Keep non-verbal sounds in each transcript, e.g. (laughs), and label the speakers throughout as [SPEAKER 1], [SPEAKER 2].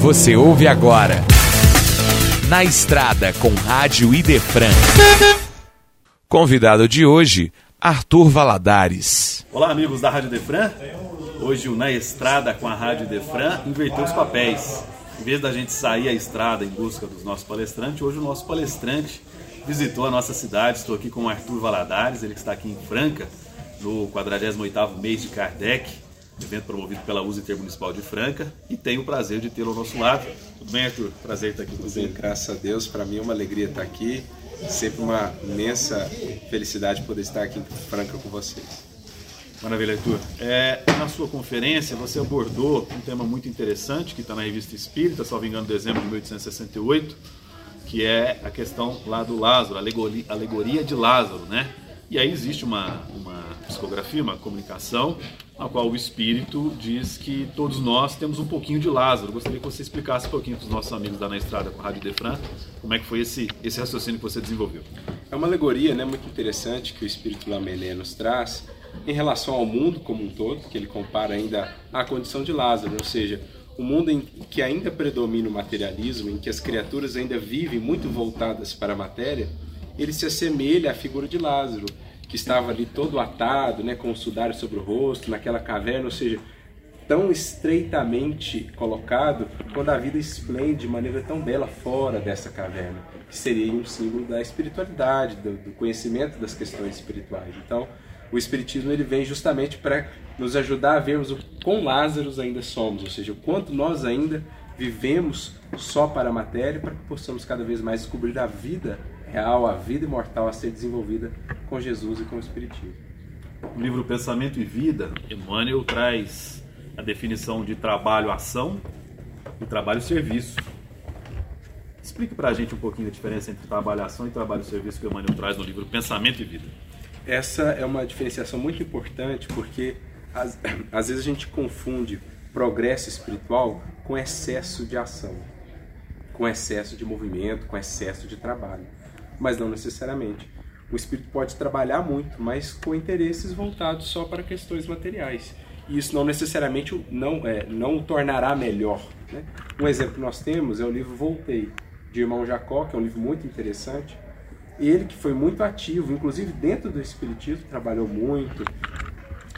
[SPEAKER 1] Você ouve agora. Na estrada com Rádio Idefran. Convidado de hoje, Arthur Valadares.
[SPEAKER 2] Olá, amigos da Rádio Idefran. Hoje o Na Estrada com a Rádio Idefran inverteu os papéis. Em vez da gente sair à estrada em busca dos nossos palestrantes, hoje o nosso palestrante visitou a nossa cidade. Estou aqui com o Arthur Valadares, ele está aqui em Franca, no 48º mês de Kardec, evento promovido pela USA Intermunicipal de Franca, e tenho o prazer de tê-lo ao nosso lado. Tudo bem, Arthur? Prazer estar aqui com você.
[SPEAKER 3] Bem, graças a Deus, para mim é uma alegria estar aqui, sempre uma imensa felicidade poder estar aqui em Franca com vocês.
[SPEAKER 2] Maravilha, Arthur. É, na sua conferência, você abordou um tema muito interessante que está na revista Espírita, salvo engano, em dezembro de 1868, que é a questão lá do Lázaro, a alegoria, alegoria de Lázaro, né? E aí existe uma, uma psicografia, uma comunicação, na qual o Espírito diz que todos nós temos um pouquinho de Lázaro. Gostaria que você explicasse um pouquinho para os nossos amigos da Na Estrada com a Rádio Defran, como é que foi esse, esse raciocínio que você desenvolveu.
[SPEAKER 3] É uma alegoria né, muito interessante que o Espírito Lamennais nos traz, em relação ao mundo como um todo, que ele compara ainda à condição de Lázaro, ou seja, o um mundo em que ainda predomina o materialismo, em que as criaturas ainda vivem muito voltadas para a matéria, ele se assemelha à figura de Lázaro, que estava ali todo atado, né, com o sudário sobre o rosto, naquela caverna, ou seja, tão estreitamente colocado, quando a vida esplende de maneira tão bela fora dessa caverna, que seria um símbolo da espiritualidade, do, do conhecimento das questões espirituais. Então, o Espiritismo ele vem justamente para nos ajudar a vermos o quão Lázaros ainda somos, ou seja, o quanto nós ainda vivemos só para a matéria, para que possamos cada vez mais descobrir a vida real, a vida imortal a ser desenvolvida com Jesus e com o Espiritismo.
[SPEAKER 2] No livro Pensamento e Vida, Emmanuel traz a definição de trabalho-ação e trabalho-serviço. Explique para a gente um pouquinho a diferença entre trabalho-ação e trabalho-serviço que o Emmanuel traz no livro Pensamento e Vida.
[SPEAKER 3] Essa é uma diferenciação muito importante porque às, (clears throat) às vezes a gente confunde progresso espiritual com excesso de ação, com excesso de movimento, com excesso de trabalho. Mas não necessariamente. O espírito pode trabalhar muito, mas com interesses voltados só para questões materiais. E isso não necessariamente não, é, não o tornará melhor. Né? Um exemplo que nós temos é o livro Voltei, de Irmão Jacó, que é um livro muito interessante, ele que foi muito ativo, inclusive dentro do Espiritismo, trabalhou muito,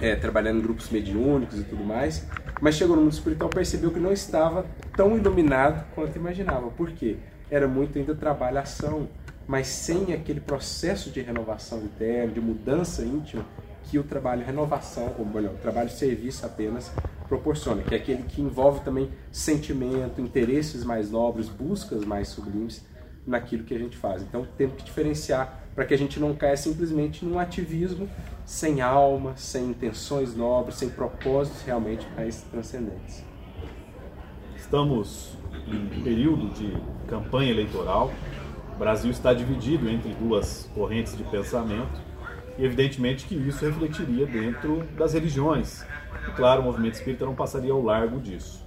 [SPEAKER 3] é, trabalhando em grupos mediúnicos e tudo mais, mas chegou no mundo espiritual percebeu que não estava tão iluminado quanto imaginava. Por quê? Era muito ainda trabalhação, mas sem aquele processo de renovação interna, de mudança íntima que o trabalho renovação, ou melhor, o trabalho serviço apenas proporciona, que é aquele que envolve também sentimento, interesses mais nobres, buscas mais sublimes naquilo que a gente faz. Então temos que diferenciar para que a gente não caia simplesmente num ativismo sem alma, sem intenções nobres, sem propósitos realmente mais transcendentes.
[SPEAKER 2] Estamos em período de campanha eleitoral. Brasil está dividido entre duas correntes de pensamento e evidentemente que isso refletiria dentro das religiões. E claro, o movimento espírita não passaria ao largo disso.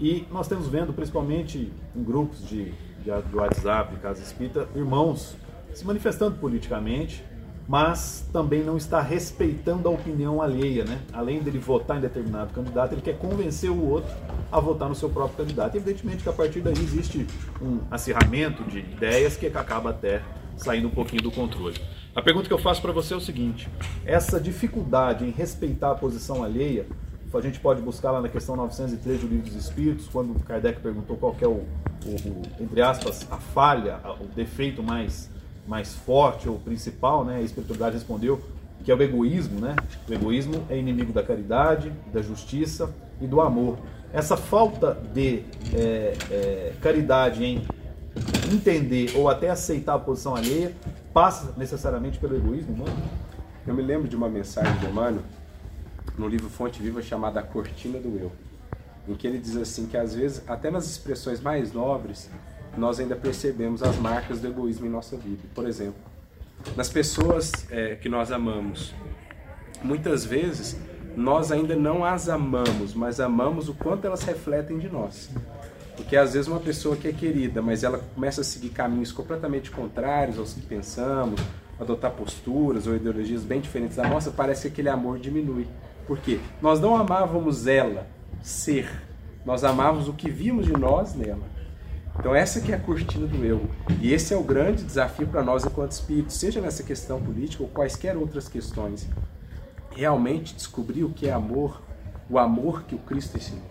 [SPEAKER 2] E nós temos vendo, principalmente em grupos de de WhatsApp, de Casa Espírita, irmãos se manifestando politicamente, mas também não está respeitando a opinião alheia, né? Além dele votar em determinado candidato, ele quer convencer o outro a votar no seu próprio candidato. Evidentemente que a partir daí existe um acirramento de ideias que acaba até saindo um pouquinho do controle. A pergunta que eu faço para você é o seguinte: essa dificuldade em respeitar a posição alheia a gente pode buscar lá na questão 903 do Livro dos Espíritos, quando Kardec perguntou qual é o, o, o, entre aspas, a falha, o defeito mais, mais forte ou principal, né? A espiritualidade respondeu que é o egoísmo, né? O egoísmo é inimigo da caridade, da justiça e do amor. Essa falta de é, é, caridade em entender ou até aceitar a posição alheia passa necessariamente pelo egoísmo humano?
[SPEAKER 3] Eu me lembro de uma mensagem de Emmanuel no livro Fonte Viva chamada A Cortina do Eu, em que ele diz assim que às vezes, até nas expressões mais nobres, nós ainda percebemos as marcas do egoísmo em nossa vida. Por exemplo, nas pessoas é, que nós amamos, muitas vezes nós ainda não as amamos, mas amamos o quanto elas refletem de nós. Porque às vezes uma pessoa que é querida, mas ela começa a seguir caminhos completamente contrários aos que pensamos, adotar posturas ou ideologias bem diferentes da nossa, parece que aquele amor diminui. Por quê? Nós não amávamos ela ser, nós amávamos o que vimos de nós nela. Então essa que é a cortina do eu. E esse é o grande desafio para nós enquanto espíritos, seja nessa questão política ou quaisquer outras questões. Realmente descobrir o que é amor, o amor que o Cristo ensinou.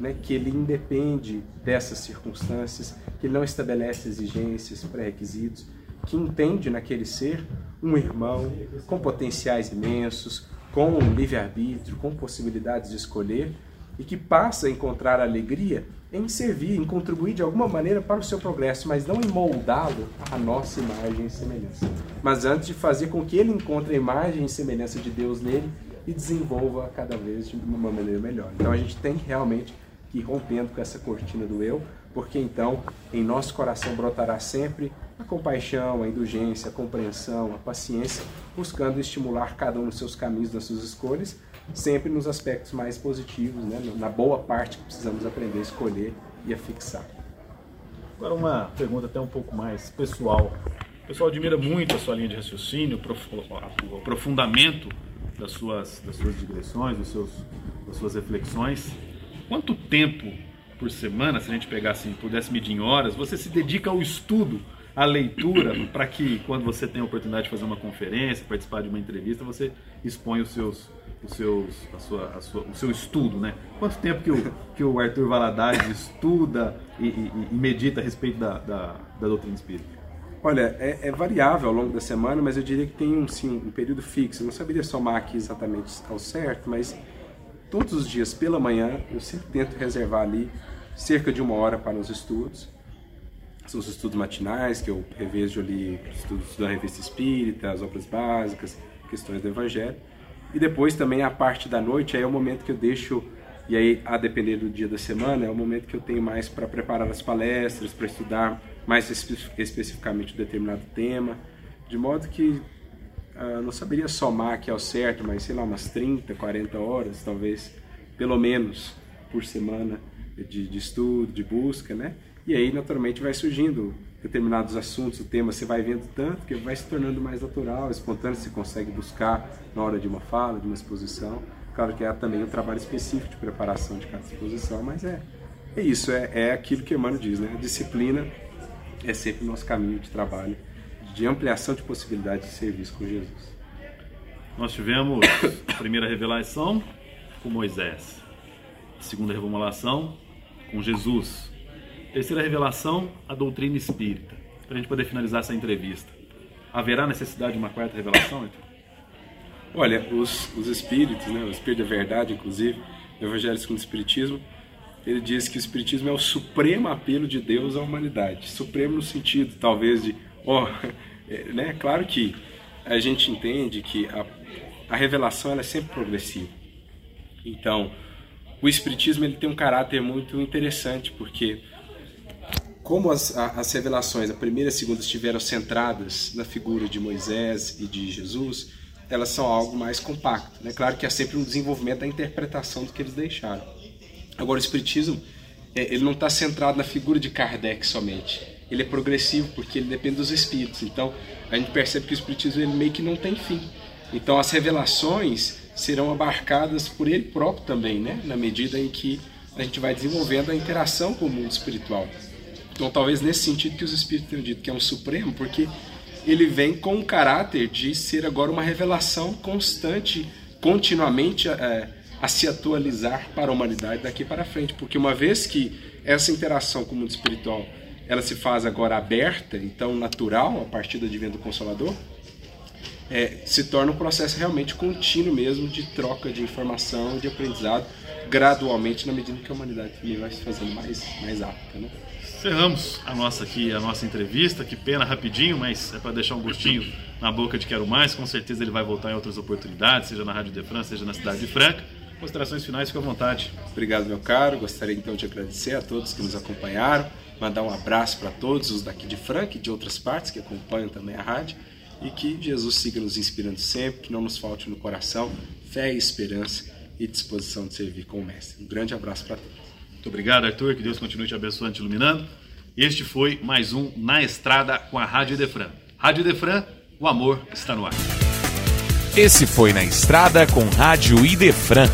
[SPEAKER 3] Né? Que ele independe dessas circunstâncias, que ele não estabelece exigências, pré-requisitos, que entende naquele ser um irmão com potenciais imensos, com livre-arbítrio, com possibilidades de escolher e que passa a encontrar alegria em servir, em contribuir de alguma maneira para o seu progresso, mas não em moldá-lo à nossa imagem e semelhança. Mas antes de fazer com que ele encontre a imagem e semelhança de Deus nele e desenvolva cada vez de uma maneira melhor. Então a gente tem realmente que ir rompendo com essa cortina do eu, porque então em nosso coração brotará sempre a compaixão, a indulgência, a compreensão, a paciência, buscando estimular cada um nos seus caminhos, nas suas escolhas, sempre nos aspectos mais positivos, né? na boa parte que precisamos aprender a escolher e a fixar.
[SPEAKER 2] Agora uma pergunta até um pouco mais pessoal. O pessoal admira muito a sua linha de raciocínio, o aprofundamento das suas, das suas digressões, dos seus, das suas reflexões. Quanto tempo por semana, se a gente pegasse, assim, pudesse medir em horas, você se dedica ao estudo a leitura para que quando você tem a oportunidade de fazer uma conferência, participar de uma entrevista, você expõe os seus, os seus, a sua, a sua, o seu estudo, né? Quanto tempo que o, que o Arthur Valadares estuda e, e, e, medita a respeito da, da, da doutrina espírita?
[SPEAKER 3] Olha, é, é, variável ao longo da semana, mas eu diria que tem um, sim, um período fixo. Eu não saberia somar aqui exatamente ao certo, mas todos os dias pela manhã eu sempre tento reservar ali cerca de uma hora para os estudos são os estudos matinais, que eu revejo ali estudos da revista espírita, as obras básicas, questões do evangelho. E depois também a parte da noite, aí é o momento que eu deixo, e aí a depender do dia da semana, é o momento que eu tenho mais para preparar as palestras, para estudar mais espe especificamente um determinado tema, de modo que uh, não saberia somar aqui ao certo, mas sei lá, umas 30, 40 horas, talvez, pelo menos, por semana de, de estudo, de busca, né? E aí, naturalmente, vai surgindo determinados assuntos, o tema, você vai vendo tanto que vai se tornando mais natural, espontâneo, você consegue buscar na hora de uma fala, de uma exposição. Claro que há também um trabalho específico de preparação de cada exposição, mas é, é isso, é, é aquilo que Emmanuel diz, né? A disciplina é sempre o nosso caminho de trabalho, de ampliação de possibilidades de serviço com Jesus.
[SPEAKER 2] Nós tivemos a primeira revelação com Moisés, a segunda revelação com Jesus, Terceira revelação, a doutrina espírita. Para a gente poder finalizar essa entrevista. Haverá necessidade de uma quarta revelação, então?
[SPEAKER 3] Olha, os, os espíritos, né, o espírito da verdade, inclusive, no Evangelho segundo o Espiritismo, ele diz que o Espiritismo é o supremo apelo de Deus à humanidade. Supremo no sentido, talvez, de. Oh, (laughs) é, né? Claro que a gente entende que a, a revelação ela é sempre progressiva. Então, o Espiritismo ele tem um caráter muito interessante, porque como as, as revelações, a primeira e a segunda, estiveram centradas na figura de Moisés e de Jesus, elas são algo mais compacto. Né? Claro que há sempre um desenvolvimento da interpretação do que eles deixaram. Agora, o Espiritismo é, ele não está centrado na figura de Kardec somente. Ele é progressivo porque ele depende dos espíritos. Então, a gente percebe que o Espiritismo ele meio que não tem fim. Então, as revelações serão abarcadas por ele próprio também, né? na medida em que a gente vai desenvolvendo a interação com o mundo espiritual. Então, talvez nesse sentido que os Espíritos tenham dito que é um supremo, porque ele vem com o caráter de ser agora uma revelação constante, continuamente é, a se atualizar para a humanidade daqui para frente. Porque uma vez que essa interação com o mundo espiritual ela se faz agora aberta, então natural, a partir do advento do Consolador, é, se torna um processo realmente contínuo mesmo de troca de informação, de aprendizado, gradualmente na medida que a humanidade também vai se fazendo mais, mais apta. Né?
[SPEAKER 2] Encerramos a nossa aqui, a nossa entrevista. Que pena, rapidinho, mas é para deixar um gostinho na boca de Quero Mais. Com certeza ele vai voltar em outras oportunidades, seja na Rádio de França, seja na cidade de Franca. Considerações finais, fique à vontade.
[SPEAKER 3] Obrigado, meu caro. Gostaria então de agradecer a todos que nos acompanharam, mandar um abraço para todos os daqui de Franca e de outras partes que acompanham também a rádio e que Jesus siga nos inspirando sempre, que não nos falte no coração fé e esperança e disposição de servir com o Mestre. Um grande abraço para todos.
[SPEAKER 2] Muito obrigado, Arthur. Que Deus continue te abençoando, te iluminando. Este foi mais um Na Estrada com a Rádio Defran. Rádio Defran, o amor está no ar.
[SPEAKER 1] Esse foi Na Estrada com Rádio Idefran